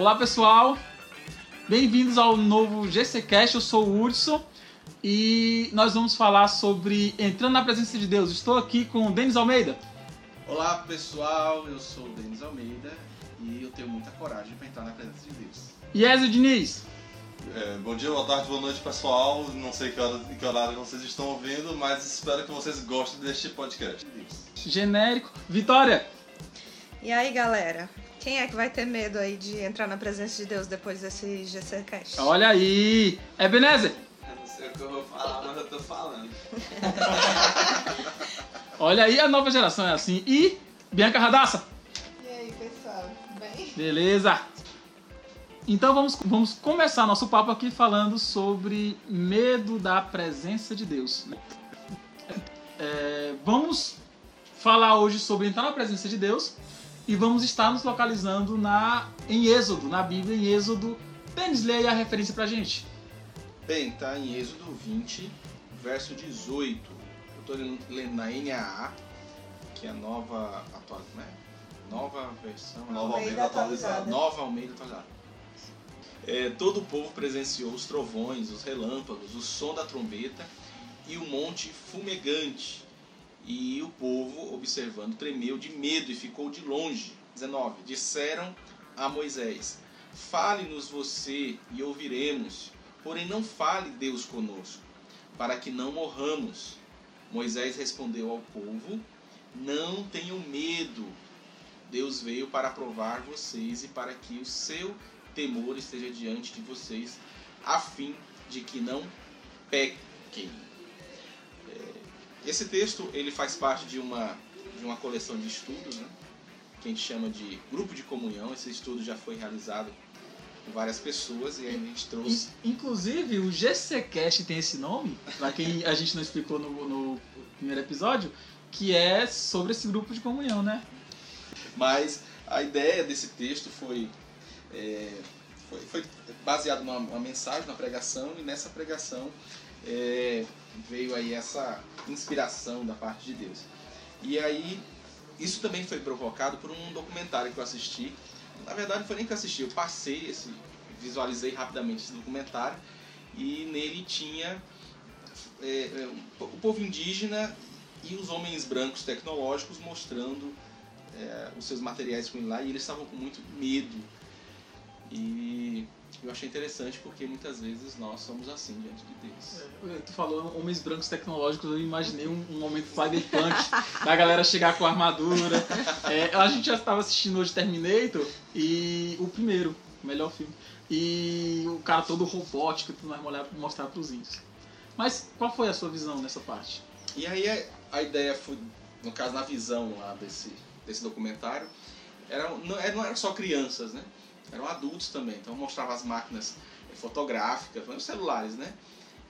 Olá pessoal, bem-vindos ao novo GCCast. Eu sou o Hudson e nós vamos falar sobre entrando na presença de Deus. Estou aqui com o Denis Almeida. Olá pessoal, eu sou o Denis Almeida e eu tenho muita coragem para entrar na presença de Deus. E Ezio Diniz. É, bom dia, boa tarde, boa noite pessoal. Não sei que, hora, que horário vocês estão ouvindo, mas espero que vocês gostem deste podcast. Genérico. Vitória. E aí galera, quem é que vai ter medo aí de entrar na presença de Deus depois desse GCCast? Olha aí. Ebenezer. Eu não sei o que eu vou falar, mas eu tô falando. Olha aí, a nova geração é assim. E Bianca Radassa. E aí, pessoal, tudo bem? Beleza. Então vamos, vamos começar nosso papo aqui falando sobre medo da presença de Deus. É, vamos falar hoje sobre entrar na presença de Deus e vamos estar nos localizando na, em Êxodo, na Bíblia, em Êxodo. Denis, lê aí a referência pra gente. Bem, tá em Êxodo 20, verso 18. Eu tô lendo na NAA, que é a nova atual, né? Nova versão, Nova Almeida Almeida atualizada. Nova Almeida atualizada. É, todo o povo presenciou os trovões, os relâmpagos, o som da trombeta e o monte fumegante. E o povo, observando, tremeu de medo e ficou de longe. 19. Disseram a Moisés: Fale-nos você e ouviremos, porém não fale Deus conosco, para que não morramos. Moisés respondeu ao povo: Não tenham medo. Deus veio para provar vocês e para que o seu temor esteja diante de vocês, a fim de que não pequem. Esse texto ele faz parte de uma, de uma coleção de estudos, né? que a gente chama de grupo de comunhão. Esse estudo já foi realizado por várias pessoas e aí a gente trouxe. In- Inclusive, o GCCast tem esse nome, pra quem a gente não explicou no, no primeiro episódio, que é sobre esse grupo de comunhão, né? Mas a ideia desse texto foi, é, foi, foi baseado numa, numa mensagem, numa pregação, e nessa pregação é, veio aí essa inspiração da parte de Deus. E aí, isso também foi provocado por um documentário que eu assisti. Na verdade, não foi nem que eu assisti, eu passei esse, visualizei rapidamente esse documentário, e nele tinha é, é, o povo indígena e os homens brancos tecnológicos mostrando é, os seus materiais com ele lá e eles estavam com muito medo. E eu achei interessante porque muitas vezes nós somos assim diante de Deus. É, Tu falou homens brancos tecnológicos, eu imaginei um, um momento cyberpunk da galera chegar com armadura. É, a gente já estava assistindo hoje Terminator e o primeiro, o melhor filme. E o cara todo robótico, tudo mais molhado pra mostrar pros índios. Mas qual foi a sua visão nessa parte? E aí a, ideia foi, no caso na visão lá desse, desse documentário, era, não, era- não eram só crianças, né? Eram adultos também. Então mostrava as máquinas fotográficas, os celulares, né?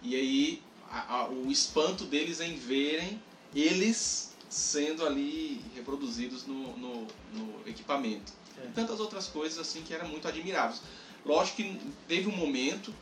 E aí a- a- o espanto deles em verem eles sendo ali reproduzidos no, no, no equipamento. É. E tantas outras coisas assim que eram muito admiráveis. Lógico que teve um momento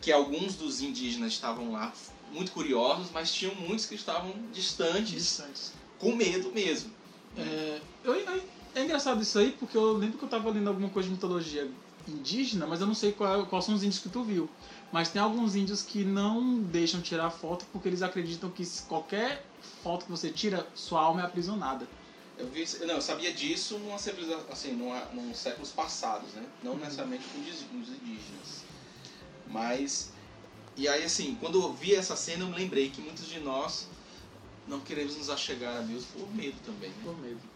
que alguns dos indígenas estavam lá muito curiosos, mas tinham muitos que estavam distantes, Distantes. com medo mesmo. É, eu, eu- é engraçado isso aí, porque eu lembro que eu tava lendo alguma coisa de mitologia indígena, mas eu não sei qual, quais são os índios que tu viu. Mas tem alguns índios que não deixam tirar foto porque eles acreditam que qualquer foto que você tira, sua alma é aprisionada. Eu vi, não, eu sabia disso numa civilização, assim, numa, num séculos passados, né? Não necessariamente com os indígenas. Mas e aí assim, quando eu vi essa cena, eu me lembrei que muitos de nós não queremos nos achegar a Deus por medo também. Né? Por medo.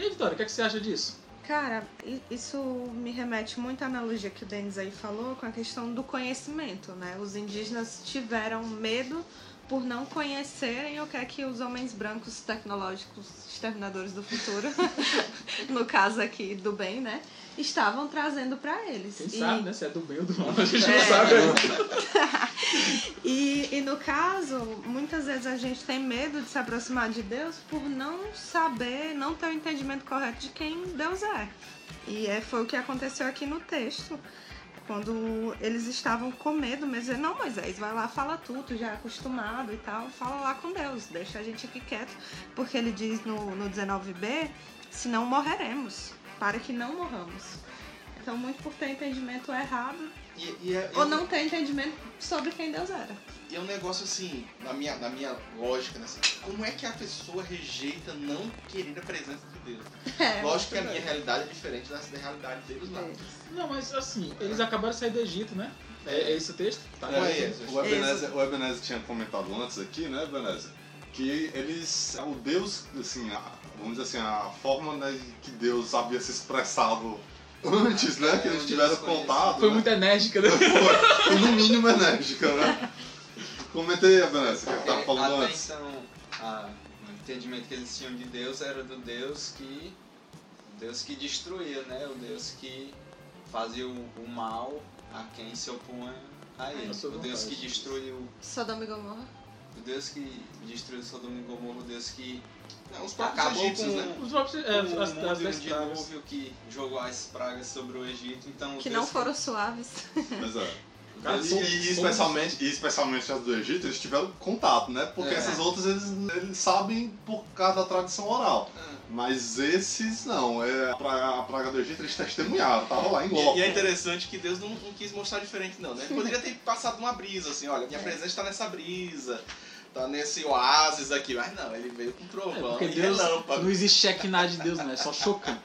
E aí, Vitória, o que, é que você acha disso? Cara, isso me remete muito à analogia que o Denis aí falou com a questão do conhecimento, né? Os indígenas tiveram medo por não conhecerem o que é que os homens brancos tecnológicos, exterminadores do futuro, no caso aqui do bem, né? Estavam trazendo pra eles. Quem E- sabe, né? Se é do bem ou do mal, a gente É. não sabe. E, e no caso, muitas vezes a gente tem medo de se aproximar de Deus por não saber, não ter o entendimento correto de quem Deus é. E é, foi o que aconteceu aqui no texto. Quando eles estavam com medo mesmo, dizendo, não, Moisés, vai lá, fala tu, tu já é acostumado e tal, fala lá com Deus, deixa a gente aqui quieto. Porque ele diz no, no 19b, senão morreremos, para que não morramos. Então, muito por ter entendimento errado E, e é, ou e- não ter entendimento sobre quem Deus era. E é um negócio assim, na minha, na minha lógica, né? assim, como é que a pessoa rejeita não querer a presença de Deus? É, Lógico que a minha realidade é diferente da, da realidade deles lá. Não, mas assim, eles acabaram de sair do Egito, né? É, é esse o texto? Tá. É É, o Ebenezer, o Ebenezer tinha comentado antes aqui, né, Ebenezer? Que eles. O Deus, assim, a- vamos dizer assim, a forma né, que Deus havia se expressado antes, né? Que eles É, tiveram contato. Foi né? muito enérgica, né? Foi, no mínimo enérgica, né? Comentei, o que você tava É, falando até antes. então, a- o entendimento que eles tinham de Deus era do Deus que. Deus que destruía, né? O Deus que fazia o, o mal a quem se opunha a ele. A sua O Deus que destruiu. Sodoma e Gomorra. O Deus que destruiu Sodoma e Gomorra, o Deus que Não, os próprios acabou egípcios, com né? Os próprios. É, o as, mundo as pragas. dilúvio que jogou as pragas sobre o Egito. Então, Que não foram suaves. Mas é. Cara, E, e especialmente, e especialmente as do Egito, eles tiveram contato, né? Porque É. essas outras eles, eles sabem por causa da tradição oral. Ah. Mas esses não. É, a, praga, a praga do Egito eles testemunharam, tava lá em loco. E, e é interessante que Deus não, não quis mostrar diferente, não, né? Poderia ter passado uma brisa, assim, olha, minha É. presença está nessa brisa, tá nesse oásis aqui. Mas não, ele veio com É, trovão porque e Deus relâmpago. não existe Shekinah de Deus, né? É só chocando.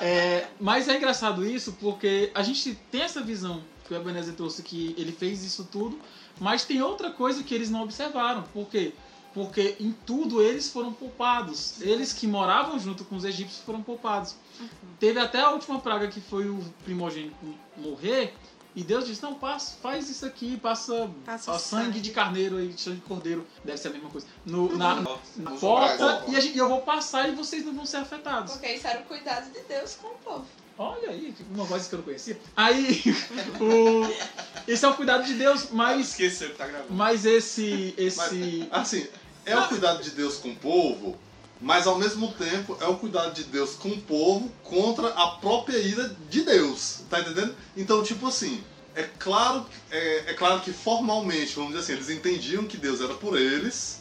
É, mas é engraçado isso porque a gente tem essa visão que o Ebenezer trouxe que ele fez isso tudo, mas tem outra coisa que eles não observaram. Por quê? Porque em tudo eles foram poupados. Eles que moravam junto com os egípcios foram poupados. Teve até a última praga que foi o primogênito morrer. E Deus disse, não, passa, faz isso aqui, passa, Passa ó, sangue sangue. de carneiro aí, sangue de cordeiro, deve ser a mesma coisa. No, na, na Os porta, e a gente- e eu vou passar e vocês não vão ser afetados. Porque isso era o cuidado de Deus com o povo. Olha aí, uma voz que eu não conhecia. Aí, o, esse é o cuidado de Deus, mas, Esqueceu que tá gravando. mas esse, esse, Assim, é o cuidado de Deus com o povo, mas ao mesmo tempo é o cuidado de Deus com o povo contra a própria ira de Deus. Tá entendendo? Então, tipo assim, é claro, é, é claro que formalmente, vamos dizer assim, eles entendiam que Deus era por eles,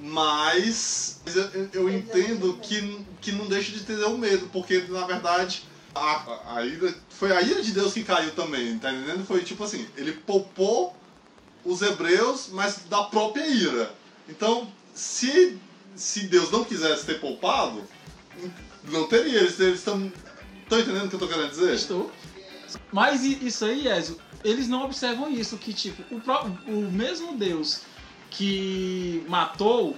mas eu, eu entendo que, que não deixa de ter o medo, porque na verdade a, a ira, foi a ira de Deus que caiu também, tá entendendo? Foi tipo assim, ele poupou os hebreus, mas da própria ira. Então, se, se Deus não quisesse ter poupado, não teria. Eles estão. Estão entendendo o que eu tô querendo dizer? Estou. Mas isso aí, Ezio, eles não observam isso, que tipo, o, o mesmo Deus que matou,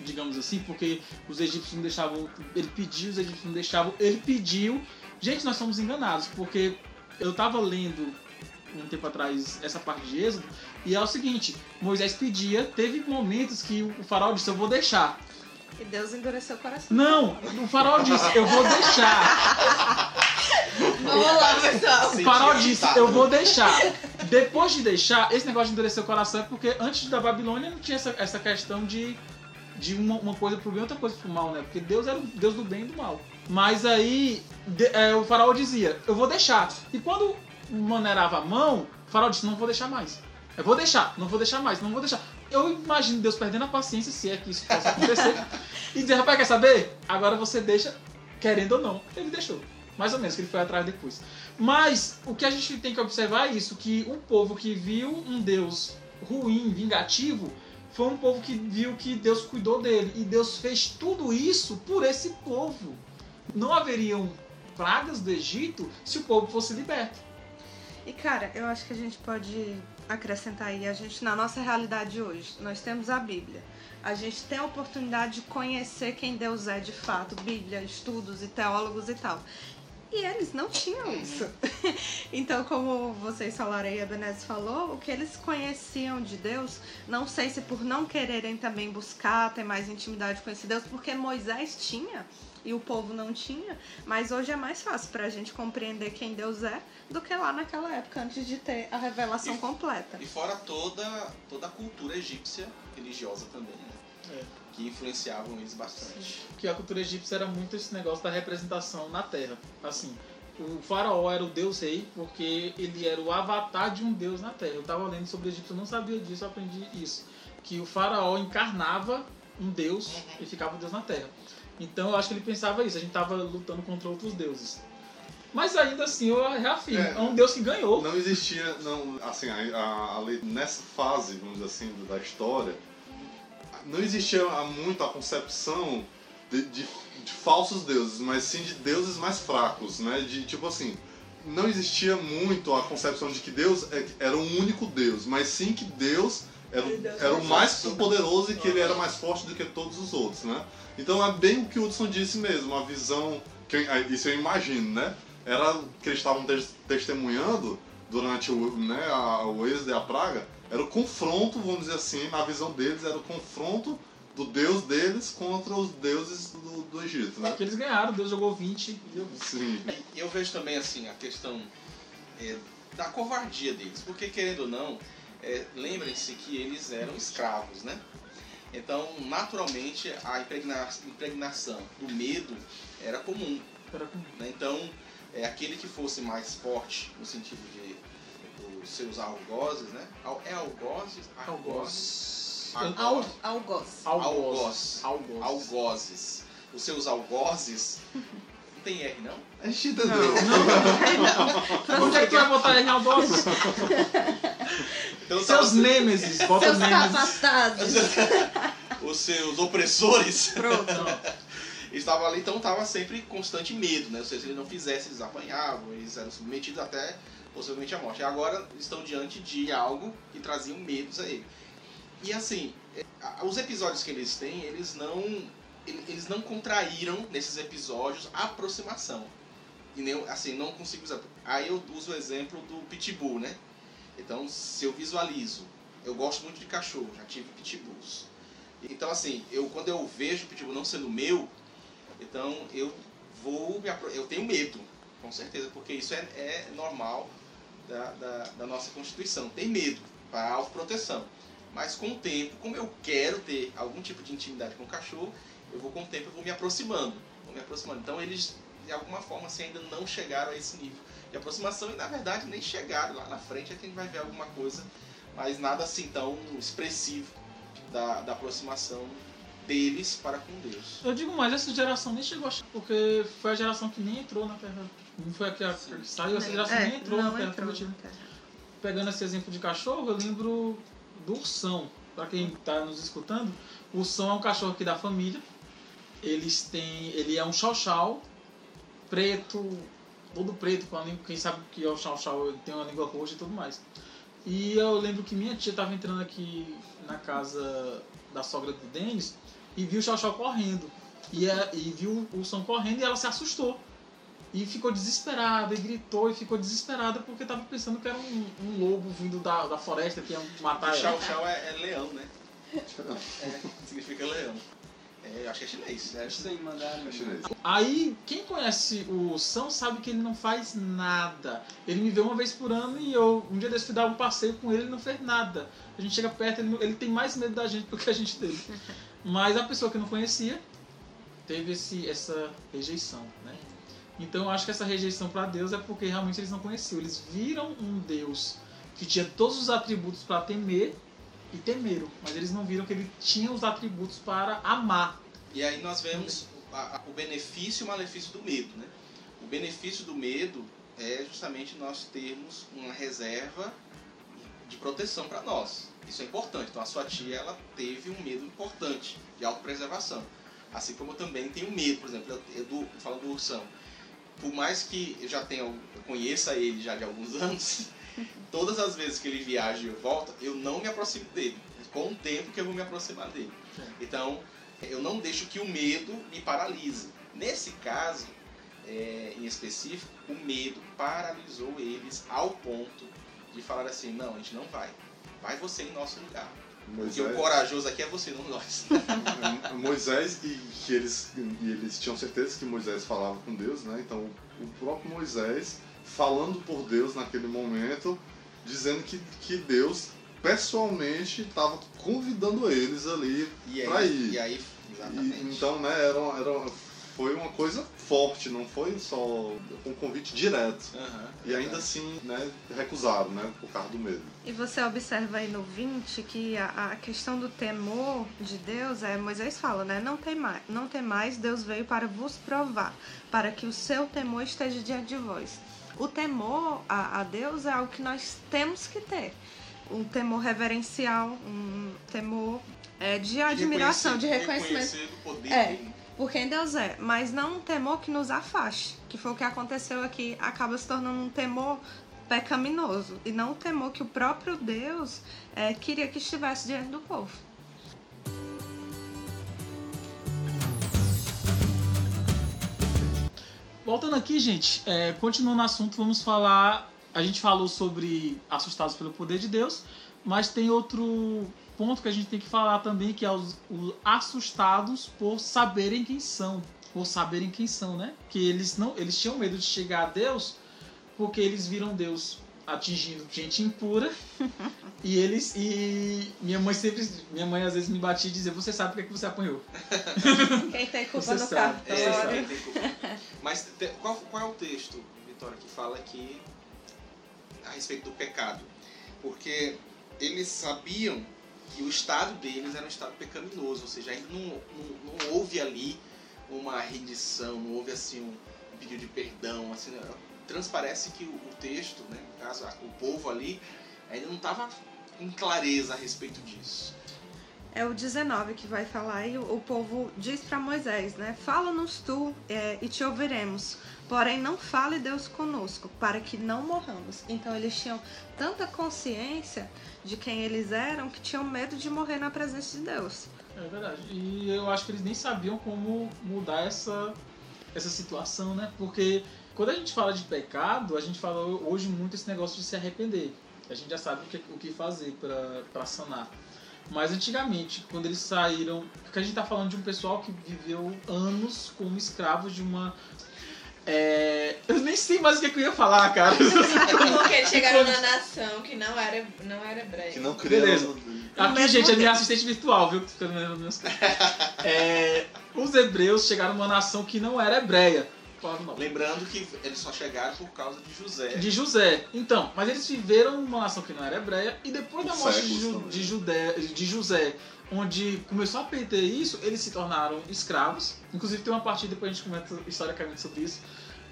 digamos assim, porque os egípcios não deixavam, ele pediu, os egípcios não deixavam, ele pediu. Gente, nós somos enganados, porque eu tava lendo um tempo atrás essa parte de Êxodo, e é o seguinte, Moisés pedia, teve momentos que o faraó disse, eu vou deixar. E Deus endureceu o coração. Não, o faraó disse, eu vou deixar. Vamos lá, pessoal. O Senti disse, eu vou deixar. Depois de deixar, esse negócio de endurecer o coração é porque antes da Babilônia não tinha essa, essa questão de, de uma, uma coisa pro bem e outra coisa pro mal, né? Porque Deus era o Deus do bem e do mal. Mas aí de- é, o faraó dizia, eu vou deixar. E quando maneirava a mão, o faraó disse, não vou deixar mais. Eu vou deixar, não vou deixar mais, não vou deixar. Eu imagino Deus perdendo a paciência, se é que isso possa acontecer, e dizer, rapaz, quer saber? Agora você deixa, querendo ou não. Ele deixou. Mais ou menos, que ele foi atrás depois. Mas o que a gente tem que observar é isso, que um povo que viu um Deus ruim, vingativo, foi um povo que viu que Deus cuidou dele. E Deus fez tudo isso por esse povo. Não haveriam pragas do Egito se o povo fosse liberto. E cara, eu acho que a gente pode acrescentar aí, a gente na nossa realidade hoje, nós temos a Bíblia. A gente tem a oportunidade de conhecer quem Deus é de fato, Bíblia, estudos e teólogos e tal. E eles não tinham isso. então, como vocês falaram aí, a Benez falou, o que eles conheciam de Deus, não sei se por não quererem também buscar, ter mais intimidade com esse Deus, porque Moisés tinha e o povo não tinha, mas hoje é mais fácil pra gente compreender quem Deus é do que lá naquela época, antes de ter a revelação E- completa. E fora toda, toda a cultura egípcia religiosa também, né? É. Que influenciavam eles bastante. que a cultura egípcia era muito esse negócio da representação na Terra. Assim, o faraó era o deus rei porque ele era o avatar de um deus na Terra. Eu tava lendo sobre o Egito, eu não sabia disso, eu aprendi isso. Que o faraó encarnava um deus e ficava o deus na Terra. Então eu acho que ele pensava isso, a gente tava lutando contra outros deuses. Mas ainda assim, eu reafirmo, É. é, um Deus que ganhou. Não existia, não, assim, a, a, lei- nessa fase, vamos dizer assim, da história, não existia muito a concepção de, de, de falsos deuses, mas sim de deuses mais fracos, né? De tipo assim, não existia muito a concepção de que Deus é- era um único Deus, mas sim que Deus era, o- era o mais poderoso e que ele era mais forte do que todos os outros, né? Então é bem o que o Hudson disse mesmo, a visão, que, eu- isso eu imagino, né? Era que eles estavam tes- testemunhando durante o, né, a, o êxodo e a praga, era o confronto, vamos dizer assim, na visão deles, era o confronto do Deus deles contra os deuses do, do Egito, né? Que eles ganharam, Deus jogou 20 e deu 20. Sim. E eu vejo também assim a questão é, da covardia deles, porque querendo ou não, é, lembrem-se que eles eram escravos, né? Então, naturalmente, a impregna- impregnação do medo era comum. Era com- né? Então, é, aquele que fosse mais forte no sentido de os seus algozes, né? Al- É algozes? Algozes. Ar- Al, algoz. Algoz. Algoz. Algozes. Os seus algozes. Não tem R, não? A gente entendeu. Onde é que tu vai botar em algoz? Então, Seus tava- nêmesis, bota Seus nêmesis. capatados. os seus opressores Pronto. estavam ali, então estava sempre em constante medo, né? Ou seja, se ele não fizesse, eles apanhavam, eles eram submetidos até possivelmente à morte. E agora estão diante de algo que trazia medos a ele. E assim, é, os episódios que eles têm, eles não eles não contraíram nesses episódios a aproximação. E nem, assim, não consigo usar. Aí eu uso o exemplo do pitbull, né? Então, se eu visualizo, eu gosto muito de cachorro, já tive pitbulls. Então, assim, eu quando eu vejo o pitbull não sendo meu, então eu vou me eu tenho medo, com certeza, porque isso é, é normal da, da, da nossa constituição, ter medo para autoproteção. Mas com o tempo, como eu quero ter algum tipo de intimidade com o cachorro, eu vou com o tempo eu vou me aproximando, vou me aproximando. Então eles de alguma forma assim, ainda não chegaram a esse nível de aproximação e na verdade nem chegaram lá na frente é que a gente vai ver alguma coisa, mas nada assim tão expressivo da, da aproximação deles para com Deus. Eu digo mais, essa geração nem chegou a chegar, porque foi a geração que nem entrou na Terra. Não foi a que saiu, essa geração nem entrou É, na Terra entrou. Pegando esse exemplo de cachorro, eu lembro do ursão. Pra quem tá nos escutando, o ursão é um cachorro aqui da família. Eles têm. Ele é um chau-chau preto, todo preto, com a língua. Quem sabe que é o ele tem uma língua roxa e tudo mais. E eu lembro que minha tia tava entrando aqui na casa da sogra do Denis e viu o chau-chau correndo. E, a- e viu o ursão correndo e ela se assustou. E ficou desesperada, e gritou e ficou desesperada porque tava pensando que era um, um lobo vindo da, da floresta que ia matar Chau ela. Chau é, é leão, né? É, significa leão. É, eu acho que é chinês. Né? É chinês. Aí, quem conhece o São sabe que ele não faz nada. Ele me vê uma vez por ano e eu, um dia desse, fui dar um passeio com ele ele não fez nada. A gente chega perto, ele, ele tem mais medo da gente do que a gente teve. Mas a pessoa que não conhecia teve esse, essa rejeição, né? Então eu acho que essa rejeição para Deus é porque realmente eles não conheciam. Eles viram um Deus que tinha todos os atributos para temer e temeram, mas eles não viram que ele tinha os atributos para amar. E aí nós vemos a- a- o benefício e o malefício do medo, né? O benefício do medo é justamente nós termos uma reserva de proteção para nós. Isso é importante. Então a sua tia ela teve um medo importante de autopreservação. Assim como eu também tenho medo, por exemplo, eu, eu do, falando do ursão. Por mais que eu já tenha, eu conheça ele já de alguns anos, todas as vezes que ele viaja e eu volto, eu não me aproximo dele. Com o tempo que eu vou me aproximar dele. Então, eu não deixo que o medo me paralise. Nesse caso, é, em específico, o medo paralisou eles ao ponto de falar assim, não, a gente não vai. Vai você em nosso lugar. Porque o Moisés, corajoso aqui é você, não nós. Moisés e que eles, e eles tinham certeza que Moisés falava com Deus, né? Então o próprio Moisés falando por Deus naquele momento, dizendo que, que Deus pessoalmente estava convidando eles ali E aí, ir. e aí E, exatamente. então, né, era, era foi uma coisa forte, não foi só um convite direto. Aham, E ainda assim, né, recusaram, né, por causa do medo. E você observa aí no 20 que a, a questão do temor de Deus, é, Moisés fala, né? Não tem mais, não tem mais, Deus veio para vos provar, para que o seu temor esteja diante de vós. O temor a, a Deus é algo que nós temos que ter. Um temor reverencial, um temor é, de admiração, de reconhecimento. Poder É. por quem Deus é, mas não um temor que nos afaste, que foi o que aconteceu aqui, acaba se tornando um temor pecaminoso e não o temor que o próprio Deus eh, queria que estivesse diante do povo. Voltando aqui, gente, é, continuando o assunto, vamos falar. A gente falou sobre assustados pelo poder de Deus, mas tem outro ponto que a gente tem que falar também, que é os, os assustados por saberem quem são. Por saberem quem são, né? Que eles não, eles tinham medo de chegar a Deus porque eles viram Deus atingindo gente impura e eles e minha mãe sempre minha mãe às vezes me batia e dizia você sabe por que que você apanhou Quem tem culpa Você no sabe, É, Você sabe. tem- tem culpa. Mas qual, qual é o texto, Vitória, que fala que a respeito do pecado? Porque eles sabiam que o estado deles era um estado pecaminoso, ou seja, ainda não, não, não houve ali uma rendição, não houve assim um pedido de perdão, assim, né? transparece que o, o texto, né, no caso, o povo ali, ainda não estava em clareza a respeito disso. É o 19 que vai falar e o, povo diz para Moisés, né? Fala-nos tu eh, e te ouviremos. Porém, não fale Deus conosco, para que não morramos. Então, eles tinham tanta consciência de quem eles eram que tinham medo de morrer na presença de Deus. É verdade. E eu acho que eles nem sabiam como mudar essa, essa situação, né? Porque quando a gente fala de pecado, a gente fala hoje muito esse negócio de se arrepender. A gente já sabe o que, o que fazer para sanar. Mas antigamente, quando eles saíram. Porque a gente tá falando de um pessoal que viveu anos como escravos de uma. É, eu nem sei mais o que, que eu ia falar, cara. Porque eles chegaram na nação que não era, não era hebreia. Que não cria Beleza. Aqui, mesmo gente, é minha assistente virtual, viu? É, Os hebreus chegaram numa nação que não era hebreia. Lembrando que eles só chegaram por causa de José. De José. Então, mas eles viveram numa nação que não era hebreia e depois da morte de, Ju- de, Judé, de José, onde começou a perder isso, eles se tornaram escravos. Inclusive tem uma parte depois a gente comenta historicamente sobre isso.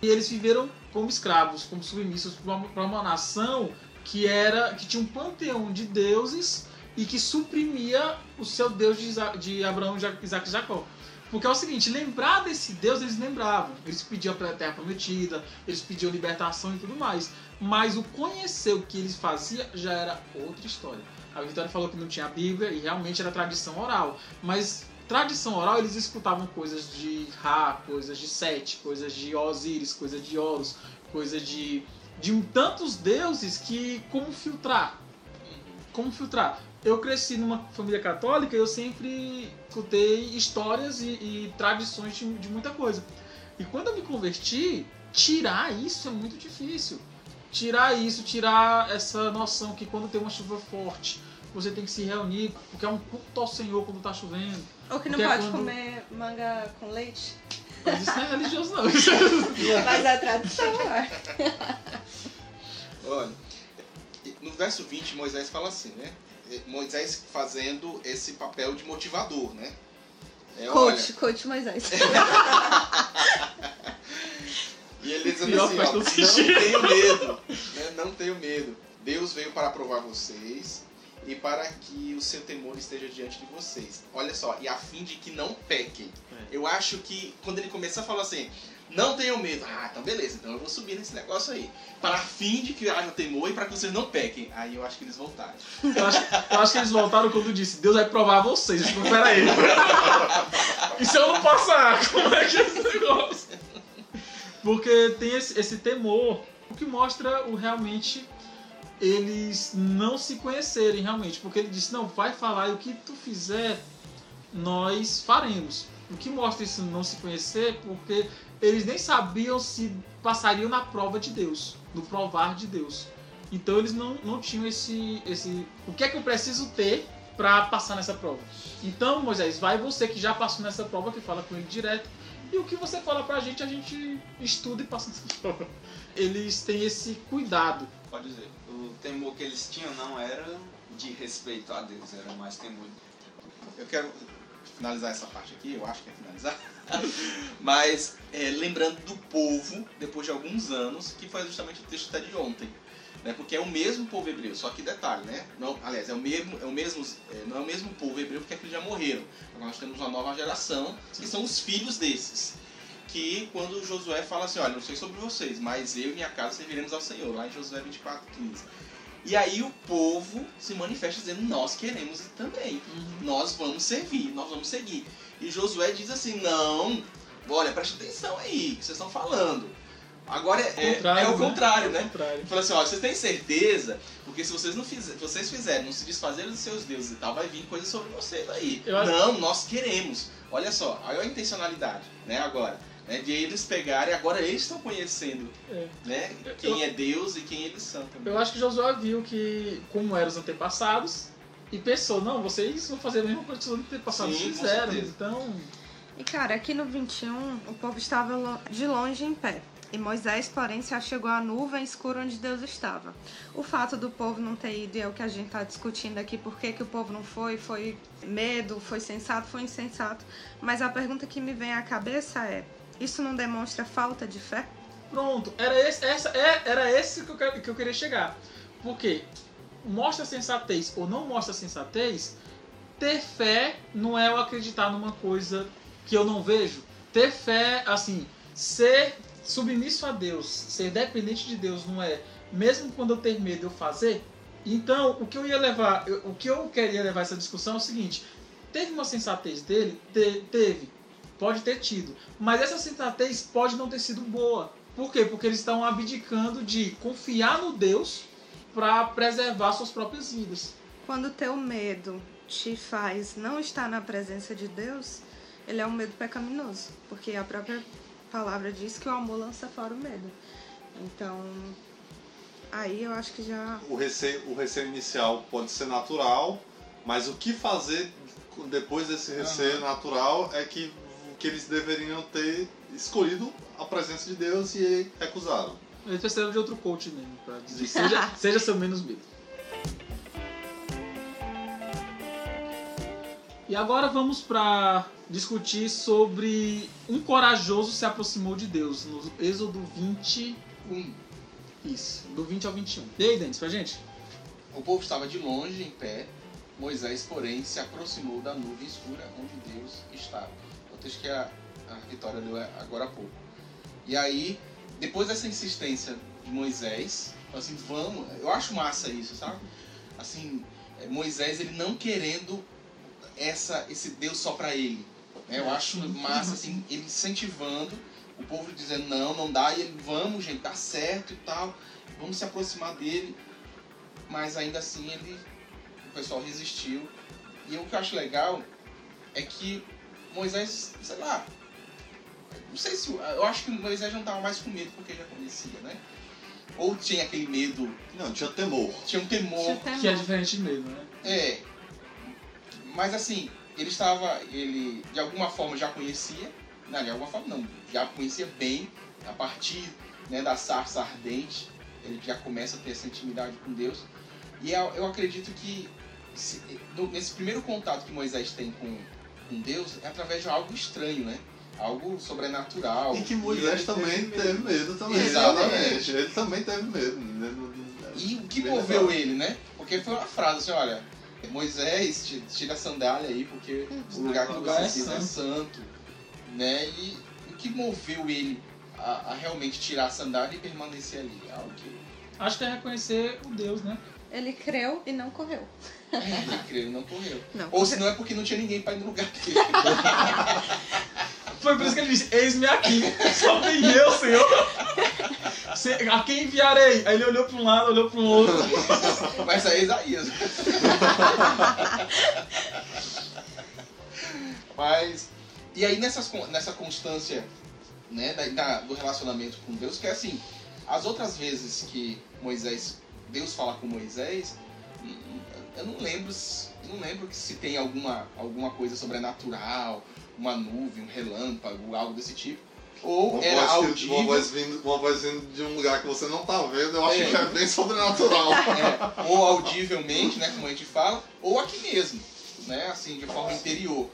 E eles viveram como escravos, como submissos para uma, uma nação que era que tinha um panteão de deuses e que suprimia o seu Deus de, Isa- de Abraão, Isaac e Jacó. Porque é o seguinte, lembrar desse Deus eles lembravam. Eles pediam pela terra prometida, eles pediam libertação e tudo mais. Mas o conhecer o que eles faziam já era outra história. A Vitória falou que não tinha Bíblia e realmente era tradição oral. Mas tradição oral eles escutavam coisas de Ra, coisas de Sete, coisas de Osíris, coisas de Horus, coisas de, de tantos deuses que como filtrar? Como filtrar? Eu cresci numa família católica e eu sempre escutei histórias e, e tradições de, de muita coisa. E quando eu me converti, tirar isso é muito difícil. Tirar isso, tirar essa noção que quando tem uma chuva forte, você tem que se reunir, porque é um culto ao Senhor quando tá chovendo. Ou que não é pode quando- comer manga com leite. Mas isso não é religioso, não. É- Mas a tradição é. Olha, no verso 20, Moisés fala assim, né? Moisés fazendo esse papel de motivador, né? É, olha, Coach, coach Moisés. e ele dizendo Pior assim, ó, não sentido." tenho medo, né? não tenho medo. Deus veio para provar vocês e para que o seu temor esteja diante de vocês. Olha só, e a fim de que não pequem. É. Eu acho que quando ele começa a falar assim, não tenham medo. Ah, então beleza, então eu vou subir nesse negócio aí. Para a fim de que haja temor e para que vocês não pequem. Aí eu acho que eles voltaram. Eu acho, eu acho que eles voltaram quando disse, Deus vai provar vocês. Eu falei, pera aí. E se eu não passar? Como é que é esse negócio? Porque tem esse, esse temor, o que mostra o realmente eles não se conhecerem realmente. Porque ele disse, não, vai falar e o que tu fizer, nós faremos. O que mostra isso não se conhecer, porque eles nem sabiam se passariam na prova de Deus, no provar de Deus. Então eles não, não tinham esse, esse. O que é que eu preciso ter pra passar nessa prova. Então, Moisés, vai você que já passou nessa prova, que fala com ele direto. E o que você fala pra gente, a gente estuda e passa nessa prova. Eles têm esse cuidado. Pode dizer. O temor que eles tinham não era de respeito a Deus, era mais temor. Eu quero finalizar essa parte aqui, eu acho que é finalizar. Mas é, lembrando do povo, depois de alguns anos, que foi justamente o texto até de ontem. Né? Porque é o mesmo povo hebreu, só que detalhe, né? Não, aliás, é o mesmo, é o mesmo, é, não é o mesmo povo hebreu porque aqueles já morreram. Agora nós temos uma nova geração, que são os filhos desses. Que quando Josué fala assim, olha, não sei sobre vocês, mas eu e minha casa serviremos ao Senhor, lá em Josué 24, 15. E aí o povo se manifesta dizendo, nós queremos também. Nós vamos servir, nós vamos seguir. E Josué diz assim, não, olha, presta atenção aí, que vocês estão falando. Agora é, é- é o contrário, né? contrário. Ele falou assim, ó, vocês têm certeza? Porque se vocês não fizerem, vocês fizerem, não se desfazerem dos seus deuses e tal, vai vir coisa sobre vocês aí. Eu acho- Não, nós queremos. Olha só, olha a intencionalidade, né, agora. Né, de eles pegarem, agora eles estão conhecendo, É. né, quem é Deus e quem eles são também. Eu acho que Josué viu que como eram os antepassados e pensou, não, vocês vão fazer a mesma coisa que os antepassados Sim, fizeram. Então, E cara, aqui no 21, o povo estava de longe em pé. E Moisés, porém, se achegou à nuvem escura onde Deus estava. O fato do povo não ter ido é o que a gente está discutindo aqui. Por que, que o povo não foi? Foi medo? Foi sensato? Foi insensato? Mas a pergunta que me vem à cabeça é: isso não demonstra falta de fé? pronto. Era esse, essa, é- era esse que eu, que eu queria chegar. Porque mostra sensatez ou não mostra sensatez, ter fé não é eu acreditar numa coisa que eu não vejo. Ter fé, assim, ser submisso a Deus, ser dependente de Deus, não é mesmo quando eu tenho medo eu fazer? Então, o que eu ia levar, o que eu queria levar essa discussão é o seguinte: teve uma sensatez dele? Te- teve. Pode ter tido. Mas essa sensatez pode não ter sido boa. Por quê? Porque eles estão abdicando de confiar no Deus para preservar suas próprias vidas. Quando o teu medo te faz não estar na presença de Deus, ele é um medo pecaminoso. Porque a própria palavra diz que o amor lança fora o medo. Então, aí eu acho que já. O receio, o receio inicial pode ser natural, mas o que fazer depois desse receio natural é que, que eles deveriam ter escolhido a presença de Deus e recusaram. Eles precisaram de outro coach mesmo pra dizer. Seja, seja seu menos medo. E agora vamos para discutir sobre um corajoso se aproximou de Deus, no Êxodo 20. Um, Isso, do 20 ao 21. E aí, Denis, pra gente? O povo estava de longe, em pé. Moisés, porém, se aproximou da nuvem escura onde Deus estava. O texto que a, a Vitória leu agora há pouco. E aí, depois dessa insistência de Moisés, assim, vamos. Eu acho massa isso, sabe? Assim, é, Moisés, ele não querendo essa, esse Deus só para ele. né? Eu acho massa, assim, ele incentivando, o povo dizendo, não, não dá. E ele, vamos, gente, tá certo e tal. Vamos se aproximar dele. Mas ainda assim, ele o pessoal resistiu. E o que eu acho legal é que Moisés, sei lá, não sei se. Eu acho que Moisés não estava mais com medo porque já conhecia, né? Ou tinha aquele medo, Não, tinha temor. tinha um temor. Tinha temor. Que é diferente mesmo, né? É. Mas assim, ele estava. Ele de alguma forma já conhecia. Não, de alguma forma não. Já conhecia bem a partir né, da sarça ardente. Ele já começa a ter essa intimidade com Deus. E eu, eu acredito que se- nesse primeiro contato que Moisés tem com, com Deus é através de algo estranho, né? Algo sobrenatural. E que Moisés ele também teve teve medo também. Exatamente. Exatamente. Ele também teve medo. né? E o que moveu ele, né? Porque foi uma frase assim, olha, Moisés, ti- tira a sandália aí, porque o lugar que você é pisa é santo. Né? E o que moveu ele a, a realmente tirar a sandália e permanecer ali? Algo que Acho que é reconhecer o Deus, né? Ele creu e não correu. Ele não correu. Não, Ou correu. se não é porque não tinha ninguém pra ir no lugar dele. Foi por isso que ele disse: Eis-me aqui, só tem eu, Senhor. Se- A quem enviarei? Aí ele olhou para um lado, olhou para o outro. Mas aí é Isaías. Mas. E aí nessas, nessa constância né, da, da- do relacionamento com Deus, que é assim, as outras vezes que Moisés, Deus fala com Moisés, eu não lembro, se- não lembro se tem alguma, alguma coisa sobrenatural, uma nuvem, um relâmpago, algo desse tipo. Ou Uma era audível. uma, voz vindo, uma voz vindo de um lugar que você não tá vendo, eu acho É. que é bem sobrenatural. É, ou audivelmente, né, como a gente fala, ou aqui mesmo, né, assim, de forma interior.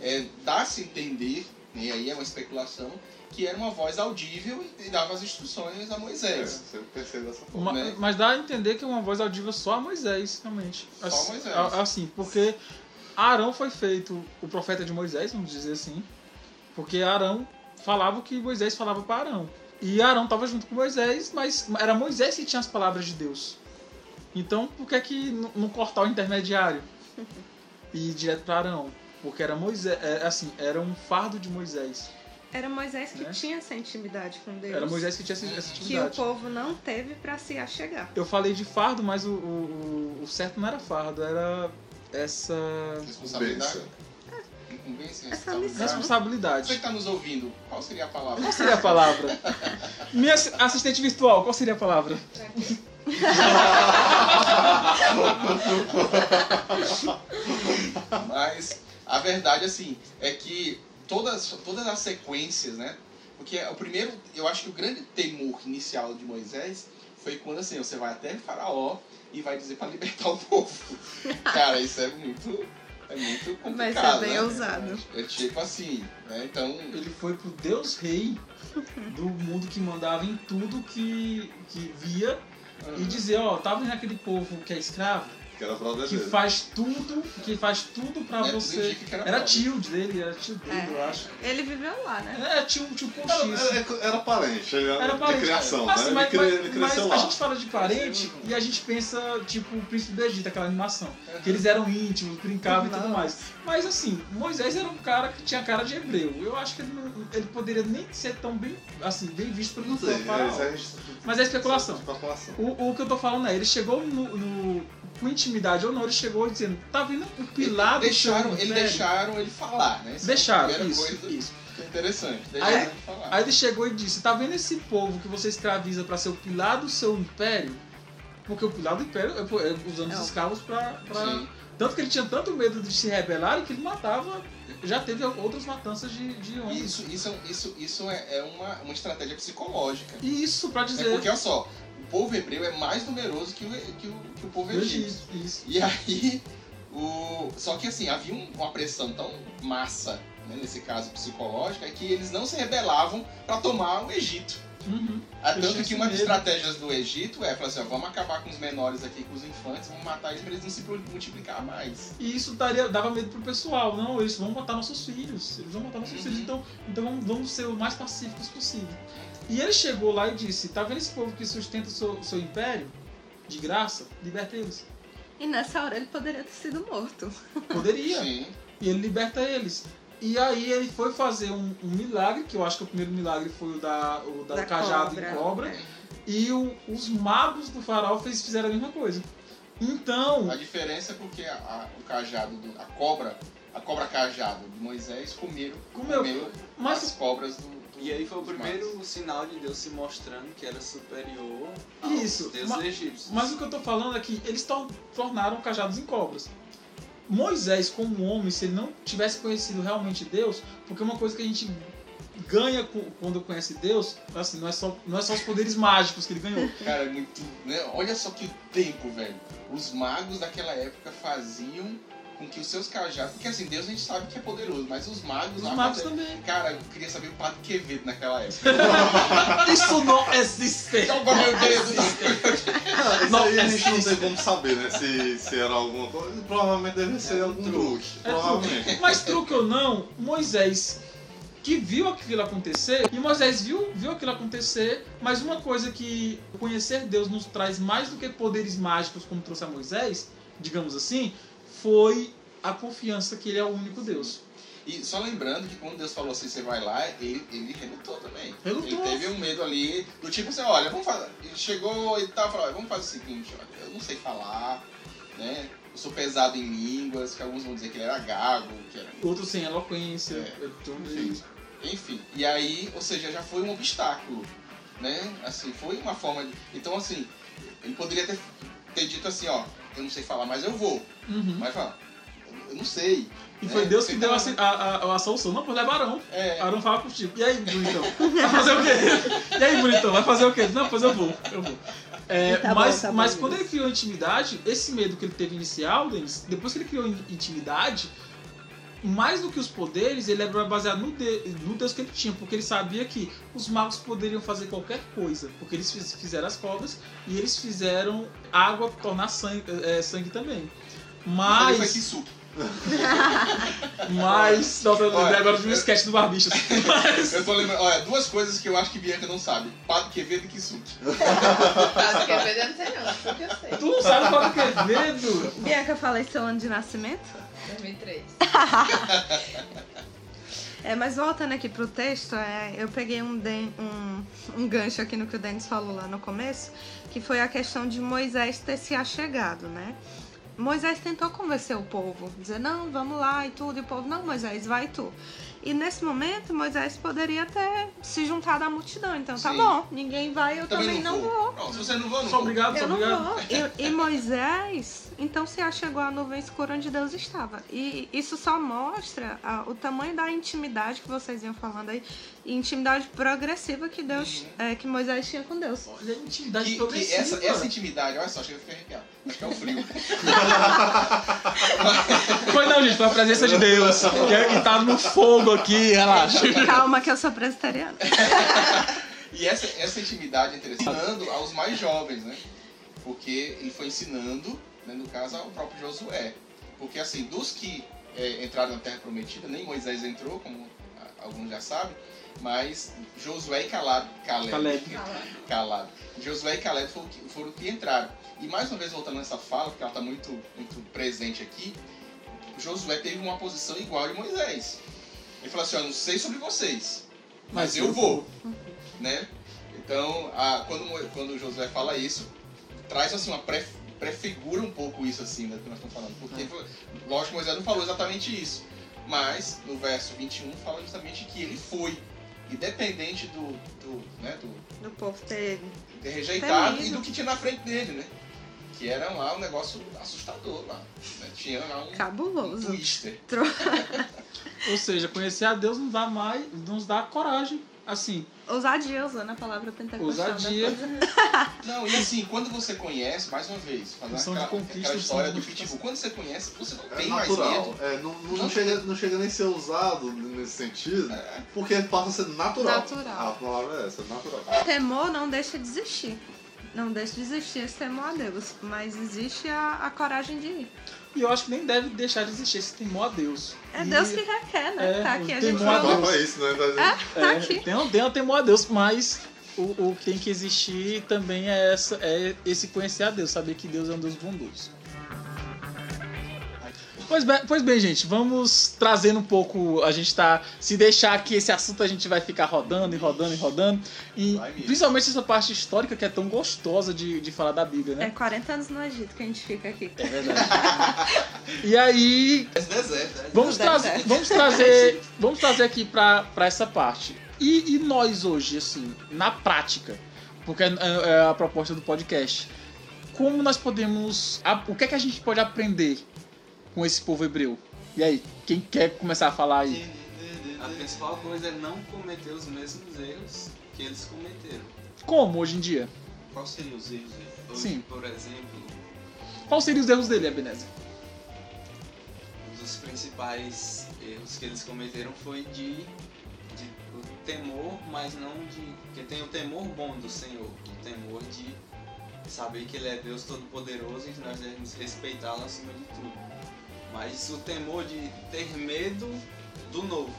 É, Dá-se a entender, né, e aí é uma especulação, que era uma voz audível e dava as instruções a É, Moisés. pensei dessa forma. Ma- né? Mas dá a entender que é uma voz audível só a Moisés, realmente. Só Assim, Moisés. a- Assim, porque Arão foi feito o profeta de Moisés, vamos dizer assim. Porque Arão falava o que Moisés falava para Arão. E Arão estava junto com Moisés, mas era Moisés que tinha as palavras de Deus. Então, por que que n- não cortar o intermediário e ir direto para Arão? Porque era Moisés, é, assim, era um fardo de Moisés. Era Moisés que Né? tinha essa intimidade com Deus. Era Moisés que tinha essa, essa que o intimidade. povo não teve pra se achegar. Eu falei de fardo, mas o, o, o- certo não era fardo, era essa Responsabilidade. Incumbência. Incumbência, Essa responsabilidade. missão. Você responsabilidade. que está nos ouvindo, qual seria a palavra? Qual seria a palavra? Minha assi- assistente virtual, qual seria a palavra? Mas a verdade, assim, é que todas, todas as sequências, né? Porque o primeiro, eu acho que o grande temor inicial de Moisés foi quando, assim, você vai até Faraó e vai dizer para libertar o povo. Cara, isso é muito, é muito complicado. Vai ser bem né? ousado. É tipo assim, né? Então, Ele foi pro Deus Rei do mundo que mandava em tudo que, que via e dizer, ó, tá vendo aquele povo que é escravo? Que era brother Que dele. faz tudo, que faz tudo pra tudo você. era Era tio dele, era tio dele, É. eu acho. Ele viveu lá, né? É, tio, tio Era, Ponchis. era, era parente, era, Era parente. de criação, Mas, né? mas, ele, mas- ele mas cresceu a lá. gente fala de parente e a gente pensa, tipo, o príncipe do Egito, aquela animação. Que eles eram íntimos, brincavam e tudo Não. mais. Mas assim, Moisés era um cara que tinha cara de hebreu. Eu acho que ele, não, ele poderia nem ser tão bem, assim, bem visto pelo Não sei, faraó. é, Mas é especulação. especulação. O, o que eu tô falando é, ele chegou no, no- com intimidade ou não, ele chegou dizendo, tá vendo o pilar do deixaram, império?" deixaram ele falar, né? É Deixaram, isso, coisa isso. que é interessante. Deixaram Aí- ele falar. Aí ele chegou e disse, tá vendo esse povo que você escraviza pra ser o pilar do seu império? Porque o pilar do império é é usando É os escravos pra, pra... Sim. Tanto que ele tinha tanto medo de se rebelar que ele matava... Já teve outras matanças de, de homens. Isso, isso, isso, isso é, é uma, uma estratégia psicológica. E isso pra É dizer... porque, olha só, povo hebreu é mais numeroso que o, que o, que o povo egípcio. Isso. E aí, o... só que assim, havia um- uma pressão tão massa, né, nesse caso psicológica, que eles não se rebelavam para tomar o Egito. Uhum. Ah, Tanto que uma das estratégias do Egito é falar assim, ó, vamos acabar com os menores aqui, com os infantes, vamos matar eles para eles não se multiplicar mais. E isso daria, dava medo pro pessoal. Não, eles vão matar nossos filhos. Eles vão matar nossos Uhum. filhos. Então, então vamos, vamos ser o mais pacíficos possível. E ele chegou lá e disse: Tá vendo esse povo que sustenta o seu, seu império? De graça? Liberta eles. E nessa hora ele poderia ter sido morto. Poderia. Sim. E ele liberta eles. E aí ele foi fazer um, um milagre, que eu acho que o primeiro milagre foi o da, o da, cajado em cobra. É. E o- os magos do faraó fez, fizeram a mesma coisa. Então, A diferença é porque a, a- o cajado, do, a cobra, a cobra cajado de Moisés comeram, Comeu. comeu Mas- as cobras do E aí foi o primeiro sinal de Deus se mostrando que era superior aos Isso, deuses ma- egípcios. Mas o que eu tô falando é que eles tor- tornaram cajados em cobras. Moisés, como homem, se ele não tivesse conhecido realmente Deus, porque uma coisa que a gente ganha quando conhece Deus, assim, não é só, não é só os poderes mágicos que ele ganhou. Cara, é muito. Né? Olha só que tempo, velho. Os magos daquela época faziam com que os seus cajados. Porque assim, Deus a gente sabe que é poderoso, mas os magos Os lá. magos também. Cara, eu queria saber o Padre Quevedo naquela época. Isso não existe! Joga meu dedo! Isso Não, aí a é gente não tem como saber, né? Se, se era alguma coisa. Provavelmente deve ser É um algum truque. truque. É Provavelmente. Mas truque ou não, Moisés que viu aquilo acontecer, e Moisés viu, viu aquilo acontecer, mas uma coisa que conhecer Deus nos traz mais do que poderes mágicos, como trouxe a Moisés, digamos assim, foi a confiança que ele é o único Deus. E só lembrando que quando Deus falou assim, você vai lá, ele, ele relutou também. Relutou. Ele teve um medo ali, do tipo assim, olha, vamos fazer. Ele chegou e tava falando, vamos fazer o seguinte, olha, eu não sei falar, né? Eu sou pesado em línguas, que alguns vão dizer que ele era gago, que era. Outros sem eloquência, É. Enfim. Enfim. E aí, ou seja, já foi um obstáculo. Né? Assim, foi uma forma de. Então assim, ele poderia ter, ter dito assim, ó, eu não sei falar, mas eu vou. Uhum. Mas fala. Eu não sei. E foi É, Deus que deu a, tá- a, a, a solução. Não, pô, leva Arão. É, Arão fala contigo. E aí, bonitão? Vai fazer o quê? E aí, bonitão? Vai fazer o quê? Não, pois eu vou. Eu vou. É, Tá bom, mas tá bom, mas Deus. quando ele criou intimidade, esse medo que ele teve inicial, Denis, depois que ele criou in- intimidade, mais do que os poderes, ele era baseado no, de- no Deus que ele tinha, porque ele sabia que os magos poderiam fazer qualquer coisa, porque eles fiz- fizeram as cobras e eles fizeram água tornar sangue, é, sangue também. mas Mas, Kisuke. mas, nossa, eu lembrei Olha, agora de um sketch do Barbichas. Mas, Eu tô lembrando, olha, duas coisas que eu acho que Bianca não sabe. Padre Quevedo e Kisuke. Caso que eu não sei não, porque eu sei. tu não sabe qual é que é? Bianca, falei seu ano de nascimento? 2003. É, mas voltando aqui pro texto, é, eu peguei um, den- um, um gancho aqui no que o Denis falou lá no começo, que foi a questão de Moisés ter se achegado, né? Moisés tentou convencer o povo, dizer, não, vamos lá e tudo, e o povo, não, Moisés, vai tu. E nesse momento, Moisés poderia ter se juntado à multidão, então tá Sim. bom, ninguém vai, eu também, não vou. Não, se você não vou, não Só vou. obrigado, Eu não obrigado. vou. E, e Moisés, então, se achegou à nuvem escura onde Deus estava. E isso só mostra ah, o tamanho da intimidade que vocês iam falando aí, e intimidade progressiva que Deus, é, que Moisés tinha com Deus. Olha a intimidade Que, que progressiva. essa, essa intimidade, olha só, chega a ficar arrepiado. Acho que é o frio. Foi não, gente, foi a presença de Deus. Que, é que tá no fogo aqui, relaxa. Calma que eu sou presbiteriana. E essa, essa intimidade é interessante, ensinando aos mais jovens, né? Porque ele foi ensinando, né, no caso, ao próprio Josué. Porque, assim, dos que é, entraram na Terra Prometida, nem Moisés entrou, como alguns já sabem, mas Josué e Caleb, Caleb, Caleb. Caleb. Josué e Caleb foram, que- foram que entraram. E mais uma vez, voltando nessa fala, porque ela está muito, muito presente aqui, Josué teve uma posição igual a de Moisés. Ele falou assim, ó, eu não sei sobre vocês, mas, eu vou né? Então, a- quando, quando o Josué fala isso, traz assim uma pré, prefigura um pouco isso assim, né, que nós estamos falando. Porque, lógico que Moisés não falou exatamente isso, mas no verso 21 fala justamente que ele foi, independente do, do, né, do Do povo ter. ter rejeitado e do que tinha na frente dele, né? Que era lá um negócio assustador lá. né? Tinha lá um, um Cabuloso. twister. Ou seja, conhecer a Deus nos dá mais, nos dá coragem. Assim, Ousadia usando a palavra pentecostal. Ousadia. depois- Não, e assim, quando você conhece, mais uma vez, de aquela, conquista, aquela história missão do Pitbull, quando você conhece, você não É tem mais natural. medo. É, não, não, Não. chega, não chega nem a ser usado nesse sentido, É, porque passa a ser natural. Natural. A palavra é essa, natural. Temor não deixa de existir. Não deixa de existir esse temor a Deus. Mas existe a, a coragem de ir. e eu acho que nem deve deixar de existir esse temor a Deus. É E- Deus que requer, né? É, tá aqui, a o gente. Deus. Não é isso, né? Tá É, tá É, aqui. tem, um- tem um temor a Deus, mas o, o que tem que existir também é, essa, é esse conhecer a Deus, saber que Deus é um Deus bondoso. Pois bem, pois bem, gente, vamos trazendo um pouco. A gente tá. Se deixar aqui esse assunto, a gente vai ficar rodando e rodando e rodando. E principalmente essa parte histórica que é tão gostosa de, de falar da Bíblia, É né? 40 anos no Egito que a gente fica aqui. É verdade. e aí, Esse deserto, né? Vamos, Deve trazer, vamos trazer, vamos trazer aqui pra, pra essa parte. E, e nós hoje, assim, na prática, porque é, é a proposta do podcast, como nós podemos, o que é que a gente pode aprender com esse povo hebreu? E aí, quem quer começar a falar aí? A principal coisa é não cometer os mesmos erros que eles cometeram. Como hoje em dia? Quais seriam os erros? Hoje, Sim. por exemplo, Quais seriam os erros dele, Ebenezer? um dos principais erros que eles cometeram foi de, de o temor, mas não de. que tem o temor bom do Senhor, o temor de saber que Ele é Deus Todo-Poderoso e que nós devemos respeitá-lo acima de tudo. Mas o temor de ter medo do novo,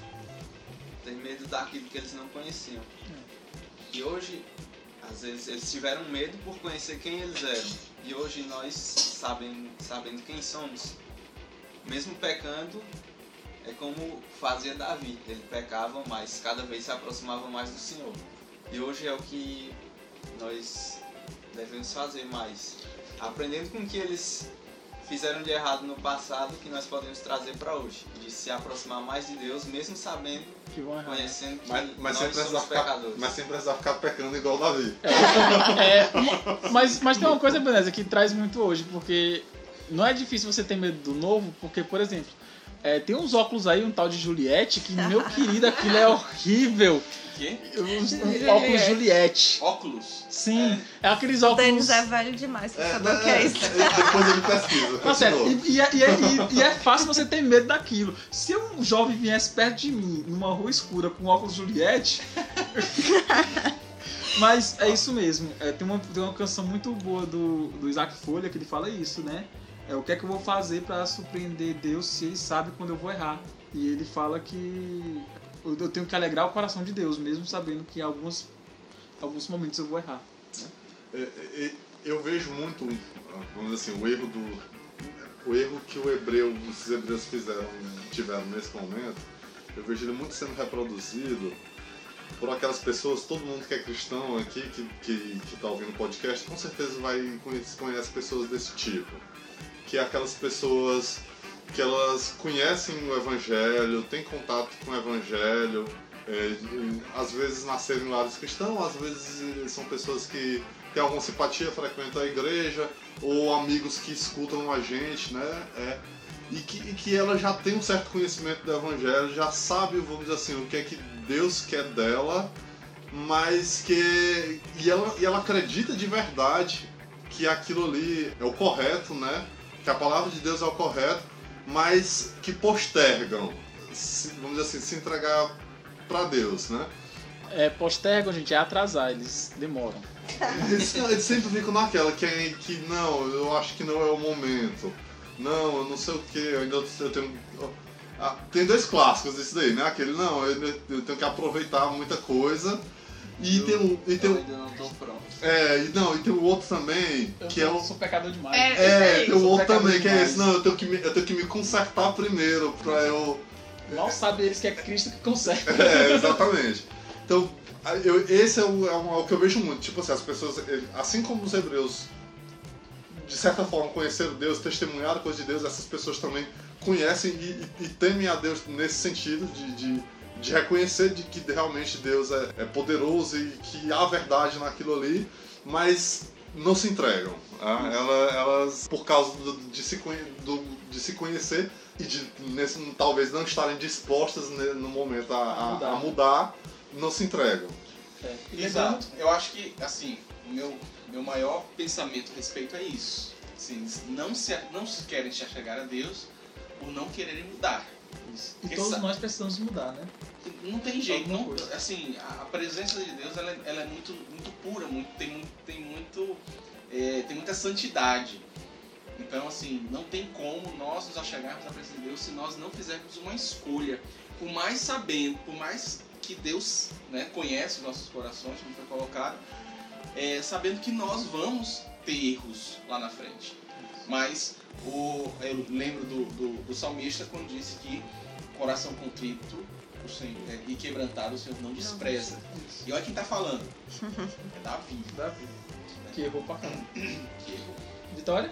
ter medo daquilo que eles não conheciam. E hoje, às vezes, eles tiveram medo por conhecer quem eles eram. E hoje nós, sabendo, sabendo quem somos, mesmo pecando, é como fazia Davi. Ele pecava, mas cada vez se aproximava mais do Senhor. E hoje é o que nós devemos fazer mais. Aprendendo com que eles fizeram de errado no passado, que nós podemos trazer para hoje. De se aproximar mais de Deus, mesmo sabendo, Que vão errar. conhecendo que Mas, mas, nós somos ficar, pecadores. mas sem precisar ficar pecando igual Davi. É, uma- mas, mas tem uma coisa, Ebenezer, que traz muito hoje, porque não é difícil você ter medo do novo, porque, por exemplo, é, tem uns óculos aí, um tal de Juliette, que, meu querido, aquilo é horrível. Quê? Os, um óculos Juliette. Óculos. Sim, é, aqueles O óculos. Denis é velho demais pra É, saber o que é, é isso. é, depois ele pesquisa. Tá certo. E, e é, e é- e- e é fácil você ter medo daquilo. Se um jovem viesse perto de mim, numa rua escura, com óculos Juliette. Mas é isso mesmo. É, tem, uma, tem uma canção muito boa do, do Isaac Folha que ele fala isso, né? É o que é que eu vou fazer pra surpreender Deus se ele sabe quando eu vou errar. E ele fala que eu tenho que alegrar o coração de Deus, mesmo sabendo que em alguns, alguns momentos eu vou errar. É, é, eu vejo muito, vamos dizer assim, o erro do. O erro que o hebreu, os hebreus fizeram, tiveram nesse momento, eu vejo ele muito sendo reproduzido por aquelas pessoas, todo mundo que é cristão aqui, que, que, que tá ouvindo o podcast, com certeza vai conhece, conhece pessoas desse tipo. Que aquelas pessoas que elas conhecem o evangelho, têm contato com o evangelho, é, às vezes nasceram em lares cristãos, às vezes são pessoas que têm alguma simpatia, frequentam a igreja, ou amigos que escutam a gente, né? É, e, que, e que ela já tem um certo conhecimento do evangelho, já sabe, vamos dizer assim, o que é que Deus quer dela, mas que. E ela, e ela acredita de verdade que aquilo ali é o correto, né? Que a palavra de Deus é o correto, mas que postergam, se- vamos dizer assim, se entregar para Deus, né? É, postergam, gente, é atrasar, eles demoram. Eles, eles sempre ficam naquela que, é- que não, eu acho que não é o momento. Não, eu não sei o que, eu ainda eu tenho. Ah, tem dois clássicos desse daí, né? Aquele não, eu, eu tenho que aproveitar muita coisa. E Eu- tem um. E tem um ainda não tô pronto. é, e não, e tem o outro também, Eu que é o. sou pecador demais. É, É, isso tem o outro também, que é demais. esse, não, eu tenho que me, eu tenho que me consertar primeiro pra eu. Mal sabe eles que é Cristo que consegue. É, exatamente. Então, eu, esse é o, é o- é o que eu vejo muito. Tipo assim, as pessoas, eh, assim como os hebreus, de certa forma, conheceram Deus, testemunharam coisas de Deus, essas pessoas também conhecem e, e- e temem a Deus nesse sentido de, de, de reconhecer de que realmente Deus é, é poderoso e que há verdade naquilo ali, mas não se entregam. tá? Ela- elas, por causa do- de, se, do- de se conhecer e de nesse, talvez não estarem dispostas no momento a, a- Mudar. a mudar, não se entregam. É. Exato. Eu acho que, assim, o meu, meu maior pensamento a respeito é isso. Assim, não se, não se querem se achegar a Deus por não quererem mudar. Isso. E todos Essa- nós precisamos mudar, né? Não tem jeito, não, assim, a, presença de Deus ela, é- ela é muito, muito pura, muito, tem, muito, tem, muito, é, tem muita santidade. Então, assim, não tem como nós nos achegarmos à presença de Deus se nós não fizermos uma escolha. Por mais sabendo, por mais que Deus né, conhece os nossos corações, como foi colocado, é, sabendo que nós vamos ter erros lá na frente. Mas o, eu lembro do, do, do salmista quando disse que coração contrito é, e quebrantado o Senhor não despreza. E olha quem tá falando. É Davi. Davi. Que errou pra caramba. Que errou. Vitória?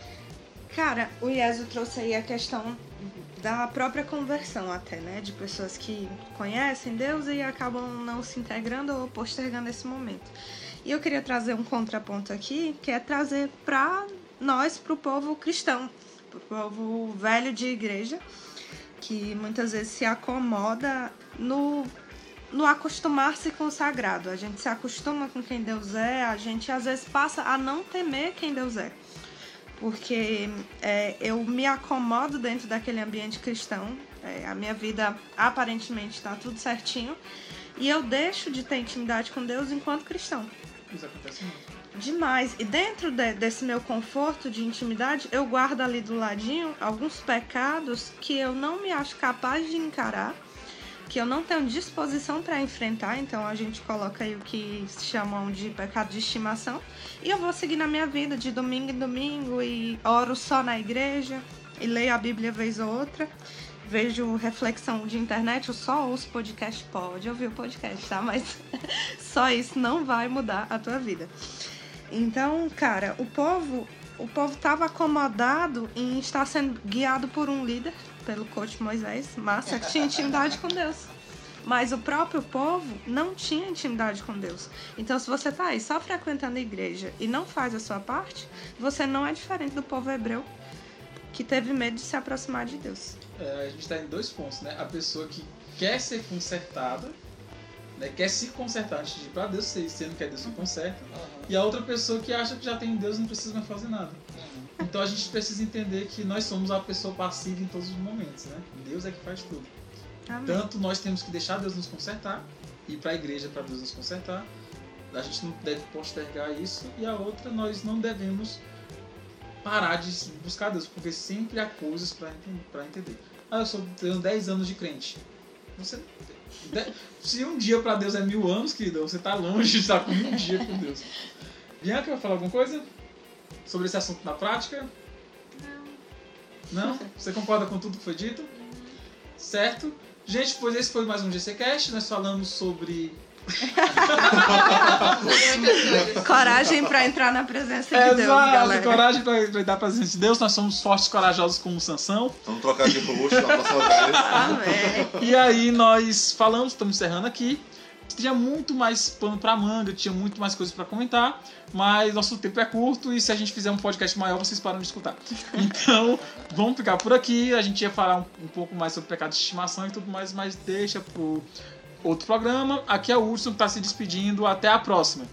Cara, o Ieso trouxe aí a questão da própria conversão até, né? De pessoas que conhecem Deus e acabam não se integrando ou postergando esse momento. E eu queria trazer um contraponto aqui, que é trazer para nós, para o povo cristão, para o povo velho de igreja, que muitas vezes se acomoda no, no acostumar-se com o sagrado. A gente se acostuma com quem Deus é, a gente às vezes passa a não temer quem Deus é porque é, eu me acomodo dentro daquele ambiente cristão, é, a minha vida aparentemente está tudo certinho, e eu deixo de ter intimidade com Deus enquanto cristão. Isso acontece muito. Demais. E dentro de- desse meu conforto de intimidade, eu guardo ali do ladinho alguns pecados que eu não me acho capaz de encarar, que eu não tenho disposição para enfrentar. Então a gente coloca aí o que se chamam de pecado de estimação. E eu vou seguir na minha vida de domingo em domingo e oro só na igreja e leio a Bíblia vez ou outra. Vejo reflexão de internet, eu só ouço podcast, pode ouvir o podcast, tá? Mas só isso não vai mudar a tua vida. Então, cara, o povo, o povo estava acomodado em estar sendo guiado por um líder, pelo coach Moisés, massa, que tinha intimidade com Deus. Mas o próprio povo não tinha intimidade com Deus. Então, se você tá aí só frequentando a igreja e não faz a sua parte, você não é diferente do povo hebreu. que teve medo de se aproximar de Deus. É, a gente está em dois pontos, né? A pessoa que quer ser consertada, né? quer se consertar antes de ir para Deus, sendo que é Deus que conserta. E a outra pessoa que acha que já tem Deus e não precisa mais fazer nada. Então a gente precisa entender que nós somos a pessoa passiva em todos os momentos, né? Deus é que faz tudo. Amém. Tanto nós temos que deixar Deus nos consertar, ir para a igreja para Deus nos consertar. A gente não deve postergar isso. E a outra, nós não devemos parar de buscar Deus, porque sempre há coisas para entender. Ah, eu sou, tenho 10 anos de crente. Você, se um dia para Deus é mil anos, querido, você tá longe de estar com um dia com Deus. Bianca, vai falar alguma coisa sobre esse assunto na prática? Não. Não? Você concorda com tudo que foi dito? Certo? Gente, pois esse foi mais um GCCast. Nós falamos sobre. Coragem pra entrar na presença de Deus, Exato, galera. coragem para dar pra presença de Deus. Nós somos fortes e corajosos como Sansão. Vamos trocar de roxo na próxima vez. Amém. E aí nós falamos, estamos encerrando aqui. Tinha muito mais pano pra manga, tinha muito mais coisas pra comentar, mas nosso tempo é curto e se a gente fizer um podcast maior, vocês param de escutar. Então, vamos ficar por aqui. A gente ia falar um, um pouco mais sobre pecado de estimação e tudo mais, mas deixa pro outro programa. Aqui é o Hudson que tá se despedindo. Até a próxima.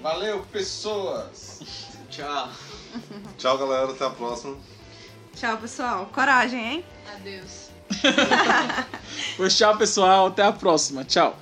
Valeu, pessoas! Tchau. Tchau, galera. Até a próxima. Tchau, pessoal. Coragem, hein? Adeus. Pois tchau, pessoal. Até a próxima. Tchau.